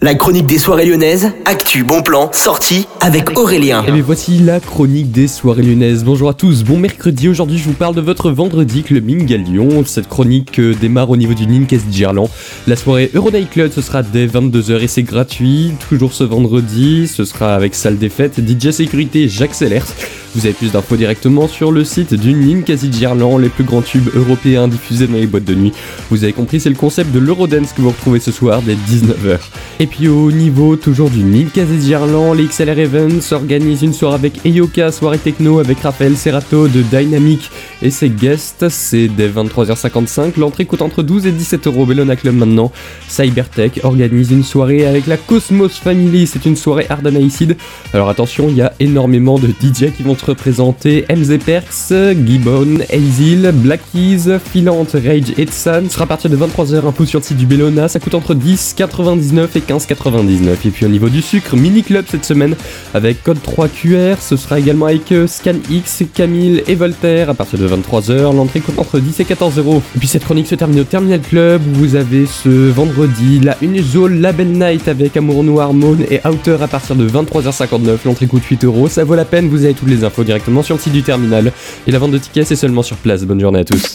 La chronique des soirées lyonnaises, actu, bon plan, sortie avec Aurélien. Et bien voici la chronique des soirées lyonnaises. Bonjour à tous, bon mercredi. Aujourd'hui, je vous parle de votre vendredi clubbing à Lyon. Cette chronique euh, démarre au niveau du Ninkes Girland. La soirée Euronight Club, ce sera dès 22h et c'est gratuit. Toujours ce vendredi, ce sera avec salle des fêtes, DJ sécurité Sellers. Vous avez plus d'infos directement sur le site du Ninkasi Gerland, les plus grands tubes européens diffusés dans les boîtes de nuit. Vous avez compris, c'est le concept de l'Eurodance que vous retrouvez ce soir dès 19h. Et puis au niveau toujours du Ninkasi Gerland, les XLR Events organisent une soirée avec Eyoka, soirée techno avec Raphaël Serrato de Dynamic et ses guests. C'est dès 23h55. L'entrée coûte entre 12 et 17 euros. Bellona Club maintenant. Cybertech organise une soirée avec la Cosmos Family. C'est une soirée Ardanaïcide. Alors attention, il y a énormément de DJ qui vont se représenter. MZ Perks, Gibbon, Hazel, Black Keys, Filante, Rage et Sun. Ce sera à partir de 23h un pouce sur le site du Bellona. Ça coûte entre 10,99 et 15,99. Et puis au niveau du sucre, mini club cette semaine avec code 3QR. Ce sera également avec euh, Scan X, Camille et Voltaire à partir de 23h. L'entrée coûte entre 10 et 14 euros. Et puis cette chronique se termine au Terminal Club où vous avez ce vendredi la Unizol Label Night avec Amour Noir, Moon et Outer à partir de 23h59. L'entrée coûte 8 euros. Ça vaut la peine, vous avez toutes les infos directement sur le site du Terminal. Et la vente de tickets c'est seulement sur place. Bonne journée à tous.